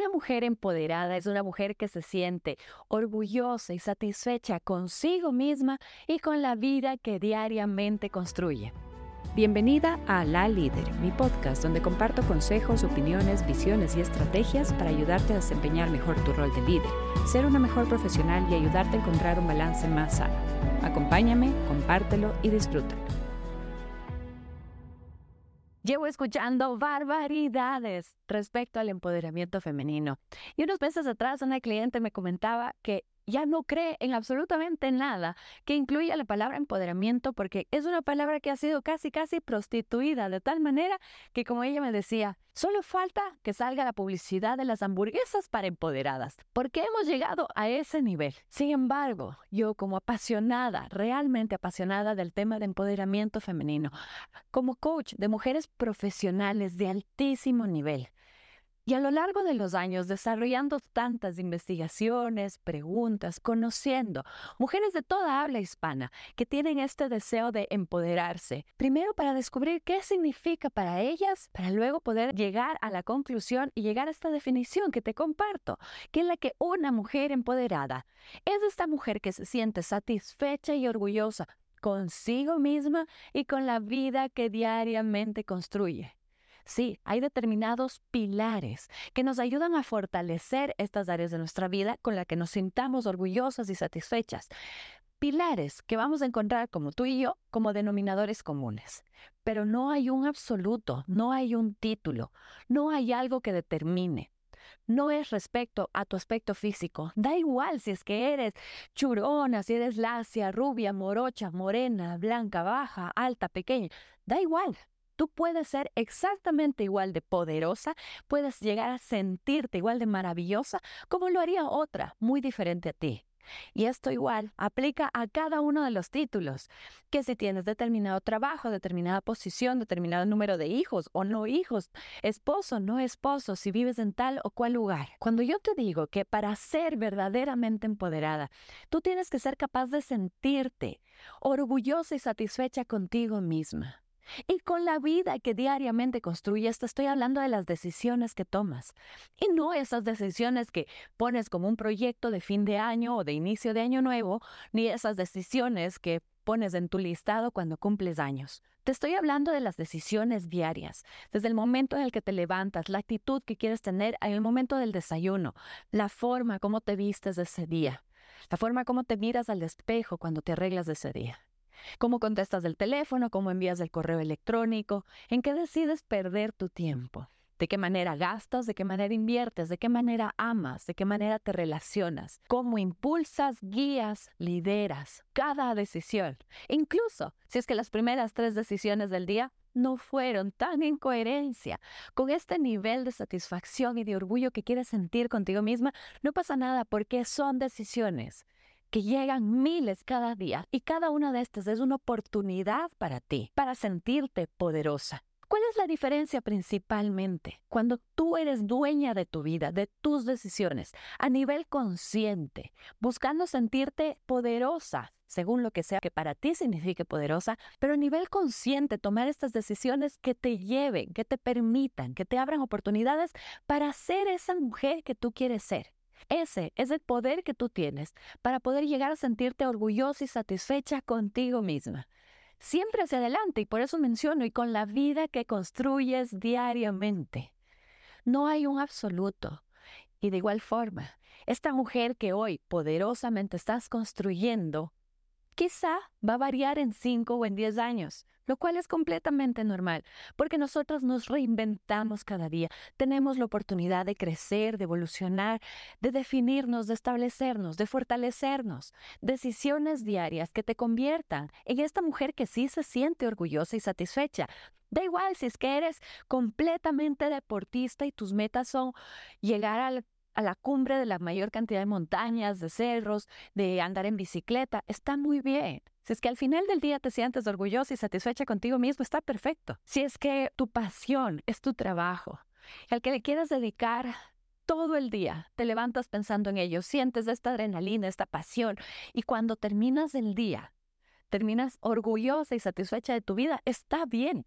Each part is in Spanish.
Una mujer empoderada es una mujer que se siente orgullosa y satisfecha consigo misma y con la vida que diariamente construye. Bienvenida a La Líder, mi podcast donde comparto consejos, opiniones, visiones y estrategias para ayudarte a desempeñar mejor tu rol de líder, ser una mejor profesional y ayudarte a encontrar un balance más sano. Acompáñame, compártelo y disfrútalo. Llevo escuchando barbaridades respecto al empoderamiento femenino. Y unos meses atrás una cliente me comentaba que ya no cree en absolutamente nada que incluya la palabra empoderamiento porque es una palabra que ha sido casi, casi prostituida de tal manera que, como ella me decía, solo falta que salga la publicidad de las hamburguesas para empoderadas, porque hemos llegado a ese nivel. Sin embargo, yo como apasionada, realmente apasionada del tema de empoderamiento femenino, como coach de mujeres profesionales de altísimo nivel, y a lo largo de los años, desarrollando tantas investigaciones, preguntas, conociendo mujeres de toda habla hispana que tienen este deseo de empoderarse, primero para descubrir qué significa para ellas, para luego poder llegar a la conclusión y llegar a esta definición que te comparto, que es la que una mujer empoderada es esta mujer que se siente satisfecha y orgullosa consigo misma y con la vida que diariamente construye. Sí, hay determinados pilares que nos ayudan a fortalecer estas áreas de nuestra vida con las que nos sintamos orgullosas y satisfechas. Pilares que vamos a encontrar como tú y yo como denominadores comunes. Pero no hay un absoluto, no hay un título, no hay algo que determine no es respecto a tu aspecto físico. Da igual si es que eres churona, si eres lacia, rubia, morocha, morena, blanca, baja, alta, pequeña. Da igual. Tú puedes ser exactamente igual de poderosa, puedes llegar a sentirte igual de maravillosa como lo haría otra, muy diferente a ti. Y esto igual aplica a cada uno de los títulos, que si tienes determinado trabajo, determinada posición, determinado número de hijos o no hijos, esposo, no esposo, si vives en tal o cual lugar. Cuando yo te digo que para ser verdaderamente empoderada, tú tienes que ser capaz de sentirte orgullosa y satisfecha contigo misma. Y con la vida que diariamente construyes, te estoy hablando de las decisiones que tomas. Y no esas decisiones que pones como un proyecto de fin de año o de inicio de año nuevo, ni esas decisiones que pones en tu listado cuando cumples años. Te estoy hablando de las decisiones diarias, desde el momento en el que te levantas, la actitud que quieres tener en el momento del desayuno, la forma como te vistes ese día, la forma como te miras al espejo cuando te arreglas ese día. ¿Cómo contestas el teléfono? ¿Cómo envías el correo electrónico? ¿En qué decides perder tu tiempo? ¿De qué manera gastas? ¿De qué manera inviertes? ¿De qué manera amas? ¿De qué manera te relacionas? ¿Cómo impulsas, guías, lideras cada decisión? Incluso si es que las primeras tres decisiones del día no fueron tan en coherencia con este nivel de satisfacción y de orgullo que quieres sentir contigo misma, no pasa nada porque son decisiones que llegan miles cada día y cada una de estas es una oportunidad para ti, para sentirte poderosa. ¿Cuál es la diferencia principalmente? Cuando tú eres dueña de tu vida, de tus decisiones, a nivel consciente, buscando sentirte poderosa, según lo que sea que para ti signifique poderosa, pero a nivel consciente tomar estas decisiones que te lleven, que te permitan, que te abran oportunidades para ser esa mujer que tú quieres ser. Ese es el poder que tú tienes para poder llegar a sentirte orgullosa y satisfecha contigo misma. Siempre hacia adelante y por eso menciono y con la vida que construyes diariamente. No hay un absoluto. Y de igual forma, esta mujer que hoy poderosamente estás construyendo, quizá va a variar en 5 o en 10 años, lo cual es completamente normal, porque nosotros nos reinventamos cada día, tenemos la oportunidad de crecer, de evolucionar, de definirnos, de establecernos, de fortalecernos, decisiones diarias que te conviertan en esta mujer que sí se siente orgullosa y satisfecha. Da igual si es que eres completamente deportista y tus metas son llegar al a la cumbre de la mayor cantidad de montañas, de cerros, de andar en bicicleta, está muy bien. Si es que al final del día te sientes orgullosa y satisfecha contigo mismo, está perfecto. Si es que tu pasión es tu trabajo, al que le quieras dedicar todo el día, te levantas pensando en ello, sientes esta adrenalina, esta pasión, y cuando terminas el día, terminas orgullosa y satisfecha de tu vida, está bien.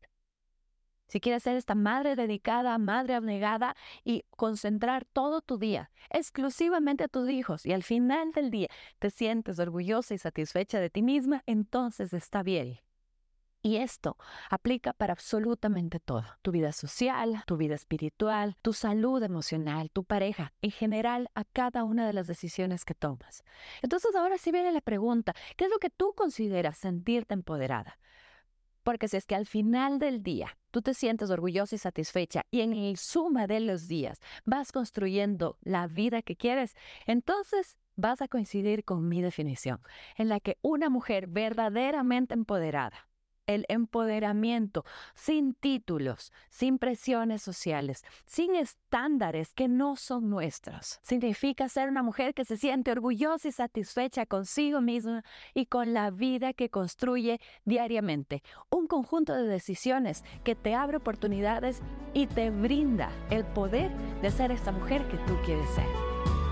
Si quieres ser esta madre dedicada, madre abnegada y concentrar todo tu día exclusivamente a tus hijos y al final del día te sientes orgullosa y satisfecha de ti misma, entonces está bien. Y esto aplica para absolutamente todo. Tu vida social, tu vida espiritual, tu salud emocional, tu pareja, en general a cada una de las decisiones que tomas. Entonces ahora sí viene la pregunta, ¿qué es lo que tú consideras sentirte empoderada? Porque si es que al final del día tú te sientes orgullosa y satisfecha y en el suma de los días vas construyendo la vida que quieres, entonces vas a coincidir con mi definición, en la que una mujer verdaderamente empoderada el empoderamiento sin títulos, sin presiones sociales, sin estándares que no son nuestros. Significa ser una mujer que se siente orgullosa y satisfecha consigo misma y con la vida que construye diariamente. Un conjunto de decisiones que te abre oportunidades y te brinda el poder de ser esta mujer que tú quieres ser.